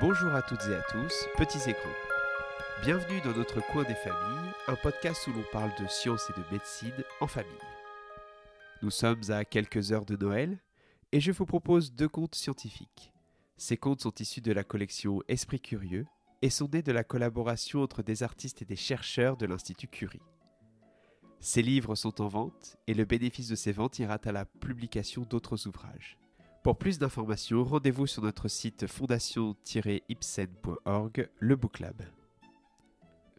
Bonjour à toutes et à tous, petits écrans. Bienvenue dans notre coin des familles, un podcast où l'on parle de science et de médecine en famille. Nous sommes à quelques heures de Noël et je vous propose deux contes scientifiques. Ces contes sont issus de la collection Esprit Curieux et sont nés de la collaboration entre des artistes et des chercheurs de l'Institut Curie. Ces livres sont en vente et le bénéfice de ces ventes ira à la publication d'autres ouvrages. Pour plus d'informations, rendez-vous sur notre site fondation-ipsen.org, le Book Lab.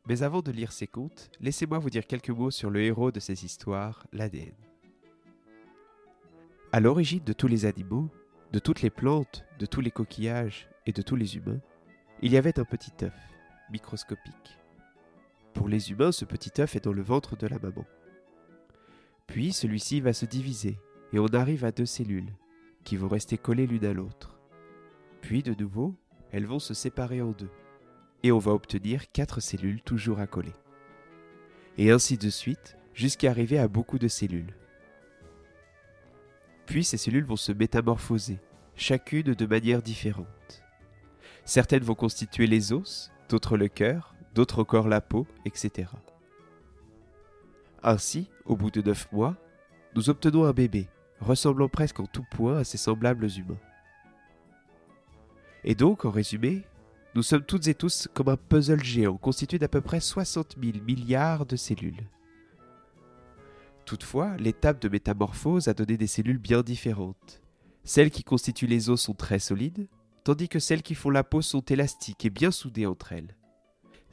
Mais avant de lire ces contes, laissez-moi vous dire quelques mots sur le héros de ces histoires, l'ADN. À l'origine de tous les animaux, de toutes les plantes, de tous les coquillages et de tous les humains, il y avait un petit œuf, microscopique. Pour les humains, ce petit œuf est dans le ventre de la maman. Puis celui-ci va se diviser et on arrive à deux cellules, qui vont rester collées l'une à l'autre. Puis de nouveau, elles vont se séparer en deux, et on va obtenir quatre cellules toujours accolées. Et ainsi de suite, jusqu'à arriver à beaucoup de cellules. Puis ces cellules vont se métamorphoser, chacune de manière différente. Certaines vont constituer les os, d'autres le cœur, d'autres encore la peau, etc. Ainsi, au bout de neuf mois, nous obtenons un bébé, ressemblant presque en tout point à ses semblables humains. Et donc, en résumé, nous sommes toutes et tous comme un puzzle géant constitué d'à peu près 60 000 milliards de cellules. Toutefois, l'étape de métamorphose a donné des cellules bien différentes. Celles qui constituent les os sont très solides, tandis que celles qui font la peau sont élastiques et bien soudées entre elles.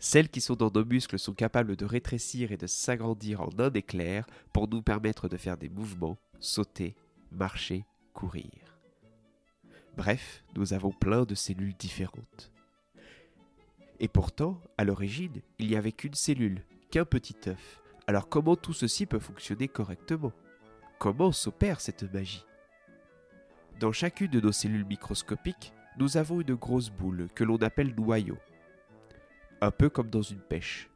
Celles qui sont dans nos muscles sont capables de rétrécir et de s'agrandir en un éclair pour nous permettre de faire des mouvements, sauter, marcher, courir. Bref, nous avons plein de cellules différentes. Et pourtant, à l'origine, il n'y avait qu'une cellule, qu'un petit œuf. Alors comment tout ceci peut fonctionner correctement? Comment s'opère cette magie? Dans chacune de nos cellules microscopiques, nous avons une grosse boule que l'on appelle noyau. Un peu comme dans une pêche.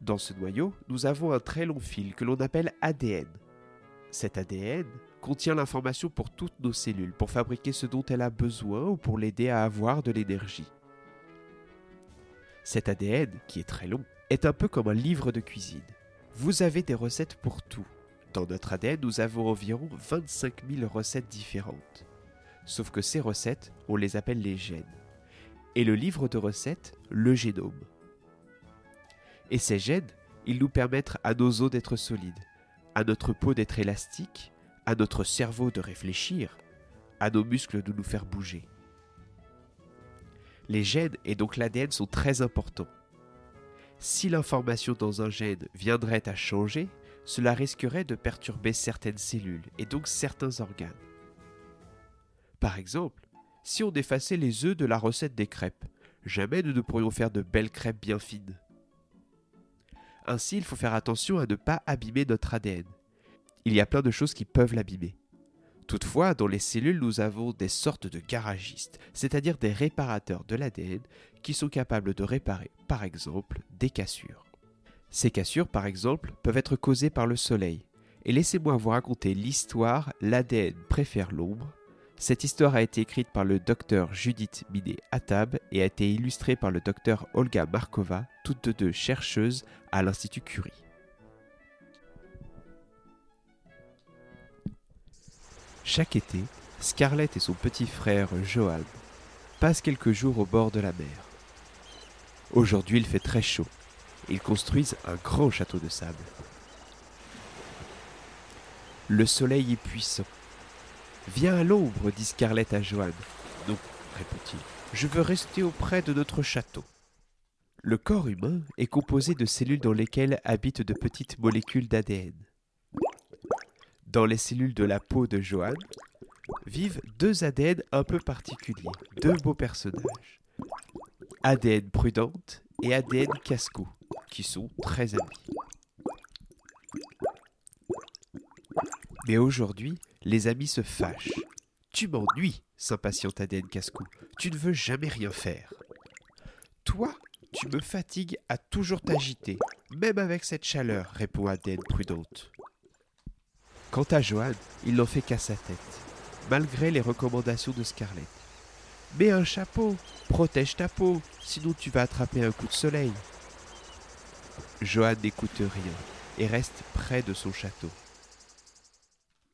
Dans ce noyau, nous avons un très long fil que l'on appelle ADN. Cet ADN contient l'information pour toutes nos cellules, pour fabriquer ce dont elle a besoin ou pour l'aider à avoir de l'énergie. Cet ADN, qui est très long, est un peu comme un livre de cuisine. Vous avez des recettes pour tout. Dans notre ADN, nous avons environ 25 000 recettes différentes. Sauf que ces recettes, on les appelle les gènes. Et le livre de recettes, le génome. Et ces gènes, ils nous permettent à nos os d'être solides, à notre peau d'être élastique, à notre cerveau de réfléchir, à nos muscles de nous faire bouger. Les gènes et donc l'ADN sont très importants. Si l'information dans un gène viendrait à changer, cela risquerait de perturber certaines cellules et donc certains organes. Par exemple, si on effaçait les œufs de la recette des crêpes, jamais nous ne pourrions faire de belles crêpes bien fines. Ainsi, il faut faire attention à ne pas abîmer notre ADN. Il y a plein de choses qui peuvent l'abîmer. Toutefois, dans les cellules, nous avons des sortes de garagistes, c'est-à-dire des réparateurs de l'ADN qui sont capables de réparer, par exemple, des cassures. Ces cassures, par exemple, peuvent être causées par le soleil. Et laissez-moi vous raconter l'histoire L'ADN préfère l'ombre. Cette histoire a été écrite par le docteur Judith Minet Attab et a été illustrée par le docteur Olga Markova, toutes deux chercheuses à l'Institut Curie. Chaque été, Scarlett et son petit frère Johan passent quelques jours au bord de la mer. Aujourd'hui, il fait très chaud. Ils construisent un grand château de sable. Le soleil est puissant. Viens à l'ombre, dit Scarlett à Johan. Non, répond-il, je veux rester auprès de notre château. Le corps humain est composé de cellules dans lesquelles habitent de petites molécules d'ADN. Dans les cellules de la peau de Johan vivent deux ADN un peu particuliers, deux beaux personnages. ADN prudente et ADN casco, qui sont très amis. Mais aujourd'hui, les amis se fâchent. Tu m'ennuies, s'impatiente ADN Casco. Tu ne veux jamais rien faire. Toi, tu me fatigues à toujours t'agiter, même avec cette chaleur, répond ADN prudente. Quant à Johan, il n'en fait qu'à sa tête, malgré les recommandations de Scarlett. Mets un chapeau, protège ta peau, sinon tu vas attraper un coup de soleil. Johan n'écoute rien et reste près de son château.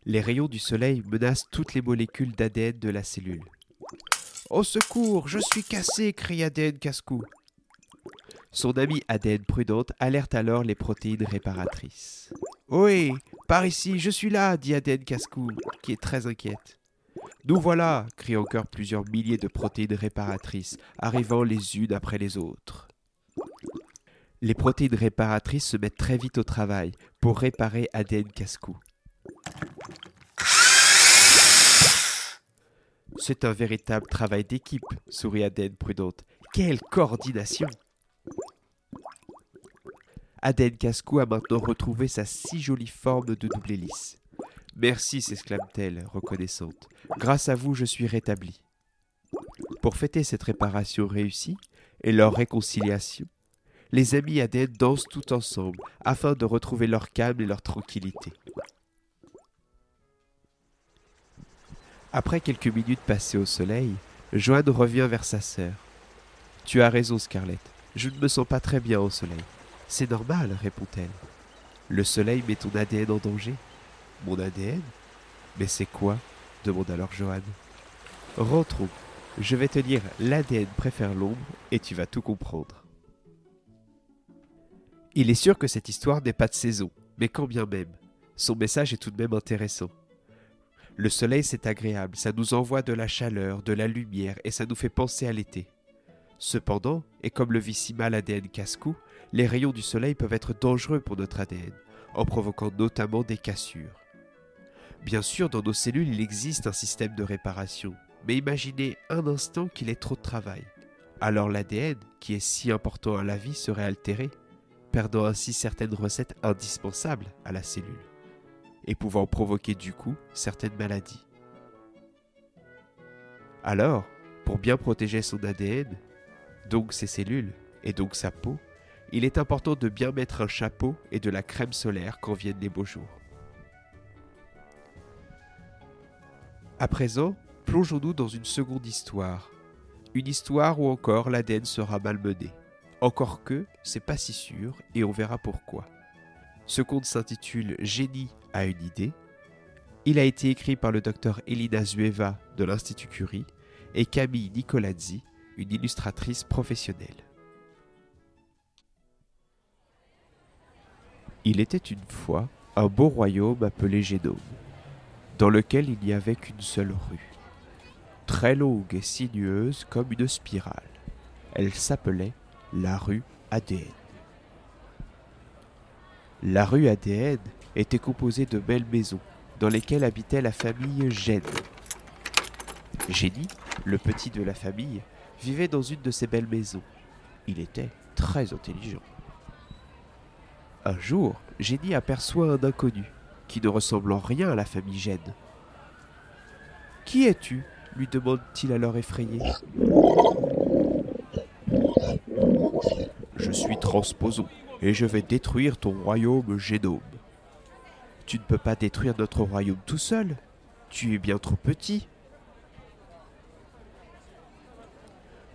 Les rayons du soleil menacent toutes les molécules d'ADN de la cellule. Au secours, je suis cassé, crie ADN casse-cou. Son ami ADN prudente alerte alors les protéines réparatrices. Oui, par ici, je suis là, dit ADN casse-cou, qui est très inquiète. Nous voilà, crient encore plusieurs milliers de protéines réparatrices, arrivant les unes après les autres. Les protéines réparatrices se mettent très vite au travail pour réparer ADN casse-cou. C'est un véritable travail d'équipe, sourit ADN prudente. Quelle coordination Aden Cascou a maintenant retrouvé sa si jolie forme de double hélice. Merci, s'exclame-t-elle, reconnaissante. Grâce à vous, je suis rétablie. Pour fêter cette réparation réussie et leur réconciliation, les amis Aden dansent tout ensemble afin de retrouver leur calme et leur tranquillité. Après quelques minutes passées au soleil, Joanne revient vers sa sœur. Tu as raison, Scarlett. Je ne me sens pas très bien au soleil. C'est normal, répond-elle. Le soleil met ton ADN en danger. Mon ADN Mais c'est quoi? demande alors Joanne. Rentrons. Je vais te lire L'ADN préfère l'ombre et tu vas tout comprendre. Il est sûr que cette histoire n'est pas de saison, mais quand bien même, son message est tout de même intéressant. Le soleil, c'est agréable, ça nous envoie de la chaleur, de la lumière, et ça nous fait penser à l'été. Cependant, et comme le vit si mal casse-cou, les rayons du soleil peuvent être dangereux pour notre ADN, en provoquant notamment des cassures. Bien sûr, dans nos cellules, il existe un système de réparation, mais imaginez un instant qu'il ait trop de travail. Alors l'ADN, qui est si important à la vie, serait altéré, perdant ainsi certaines recettes indispensables à la cellule, et pouvant provoquer du coup certaines maladies. Alors, pour bien protéger son ADN, donc ses cellules, et donc sa peau, il est important de bien mettre un chapeau et de la crème solaire quand viennent les beaux jours. À présent, plongeons-nous dans une seconde histoire. Une histoire où encore l'ADN sera malmené. Encore que, c'est pas si sûr, et on verra pourquoi. Ce conte s'intitule Génie a une idée. Il a été écrit par le docteur Elina Zueva de l'Institut Curie et Camille Nicolazzi, une illustratrice professionnelle. Il était une fois un beau royaume appelé Génome, dans lequel il n'y avait qu'une seule rue, très longue et sinueuse comme une spirale. Elle s'appelait la rue ADN. La rue ADN était composée de belles maisons dans lesquelles habitait la famille Gène. Génie, le petit de la famille, vivait dans une de ces belles maisons. Il était très intelligent. Un jour, Génie aperçoit un inconnu, qui ne ressemble en rien à la famille Gêne. Qui es-tu? lui demande-t-il alors effrayé. Je suis Transposon, et je vais détruire ton royaume Génome. Tu ne peux pas détruire notre royaume tout seul. Tu es bien trop petit.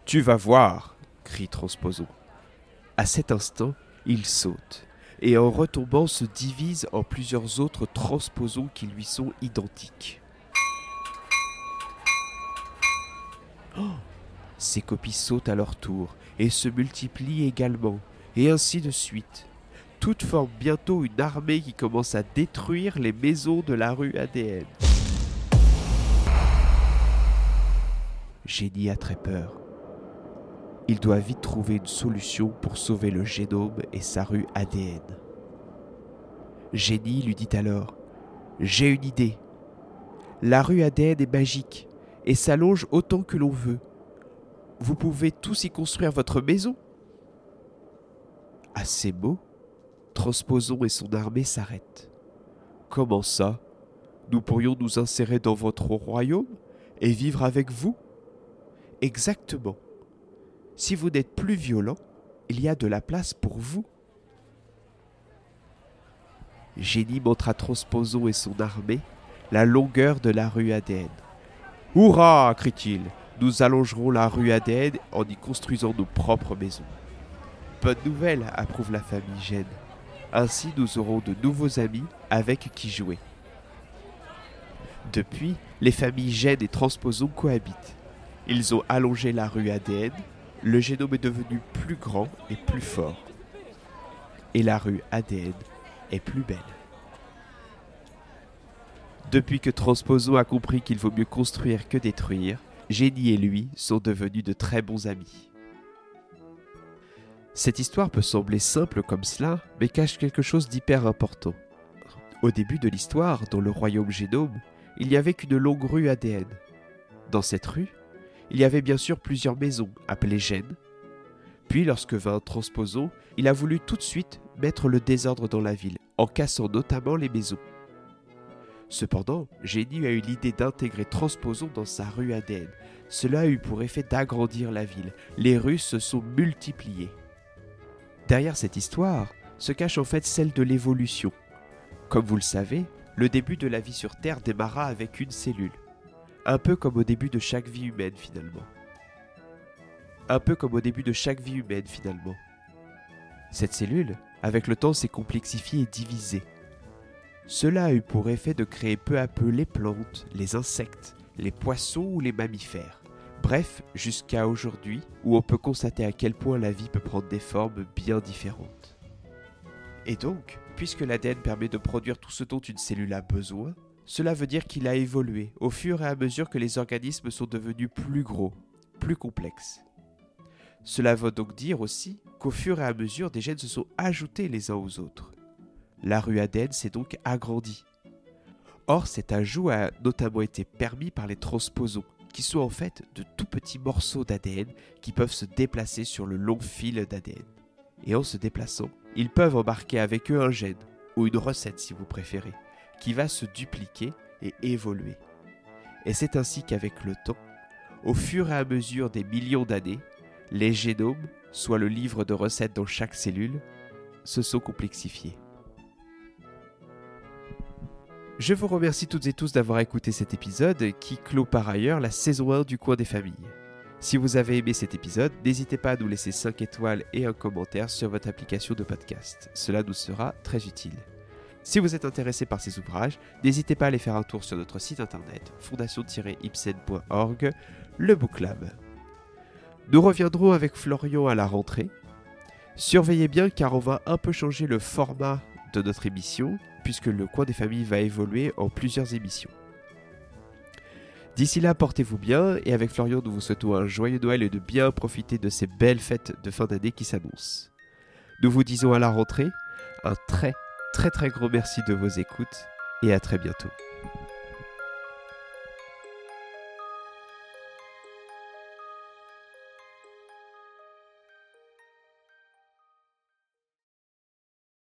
Tu vas voir, crie Transposon. À cet instant, il saute et en retombant se divise en plusieurs autres transposons qui lui sont identiques. Oh Ces copies sautent à leur tour et se multiplient également, et ainsi de suite. Toutes forment bientôt une armée qui commence à détruire les maisons de la rue ADN. Génie a très peur. Il doit vite trouver une solution pour sauver le génome et sa rue ADN. Génie lui dit alors J'ai une idée. La rue ADN est magique et s'allonge autant que l'on veut. Vous pouvez tous y construire votre maison. À ces mots, Transposons et son armée s'arrêtent. Comment ça? Nous pourrions nous insérer dans votre royaume et vivre avec vous? Exactement. Si vous n'êtes plus violent, il y a de la place pour vous. Génie montre à Transposon et son armée la longueur de la rue ADN. Hurrah crie-t-il. nous allongerons la rue ADN en y construisant nos propres maisons. Bonne nouvelle, approuve la famille Gênes. Ainsi, nous aurons de nouveaux amis avec qui jouer. Depuis, les familles Gènes et Transposons cohabitent. Ils ont allongé la rue ADN, le génome est devenu plus grand et plus fort. Et la rue ADN est plus belle. Depuis que Transposons a compris qu'il vaut mieux construire que détruire, Génie et lui sont devenus de très bons amis. Cette histoire peut sembler simple comme cela, mais cache quelque chose d'hyper important. Au début de l'histoire, dans le royaume Génome, il n'y avait qu'une longue rue ADN. Dans cette rue, il y avait bien sûr plusieurs maisons, appelées gènes. Puis, lorsque vint Transposon, il a voulu tout de suite mettre le désordre dans la ville, en cassant notamment les maisons. Cependant, Génie a eu l'idée d'intégrer Transposon dans sa rue ADN. Cela a eu pour effet d'agrandir la ville. Les rues se sont multipliées. Derrière cette histoire se cache en fait celle de l'évolution. Comme vous le savez, le début de la vie sur Terre démarra avec une cellule. Un peu comme au début de chaque vie humaine finalement. Un peu comme au début de chaque vie humaine finalement. Cette cellule, avec le temps, s'est complexifiée et divisée. Cela a eu pour effet de créer peu à peu les plantes, les insectes, les poissons ou les mammifères. Bref, jusqu'à aujourd'hui, où on peut constater à quel point la vie peut prendre des formes bien différentes. Et donc, Puisque l'ADN permet de produire tout ce dont une cellule a besoin, cela veut dire qu'il a évolué au fur et à mesure que les organismes sont devenus plus gros, plus complexes. Cela veut donc dire aussi qu'au fur et à mesure des gènes se sont ajoutés les uns aux autres. La rue ADN s'est donc agrandie. Or, cet ajout a notamment été permis par les transposons, qui sont en fait de tout petits morceaux d'ADN qui peuvent se déplacer sur le long fil d'ADN. Et en se déplaçant, ils peuvent embarquer avec eux un gène, ou une recette si vous préférez, qui va se dupliquer et évoluer. Et c'est ainsi qu'avec le temps, au fur et à mesure des millions d'années, les génomes, soit le livre de recettes dans chaque cellule, se sont complexifiés. Je vous remercie toutes et tous d'avoir écouté cet épisode qui clôt par ailleurs la saison 1 du coin des familles. Si vous avez aimé cet épisode, n'hésitez pas à nous laisser 5 étoiles et un commentaire sur votre application de podcast. Cela nous sera très utile. Si vous êtes intéressé par ces ouvrages, n'hésitez pas à aller faire un tour sur notre site internet fondation-ipsen.org, le Book Lab. Nous reviendrons avec Florian à la rentrée. Surveillez bien car on va un peu changer le format de notre émission puisque le coin des familles va évoluer en plusieurs émissions. D'ici là, portez-vous bien et avec Florian, nous vous souhaitons un joyeux Noël et de bien profiter de ces belles fêtes de fin d'année qui s'annoncent. Nous vous disons à la rentrée un très très très gros merci de vos écoutes et à très bientôt.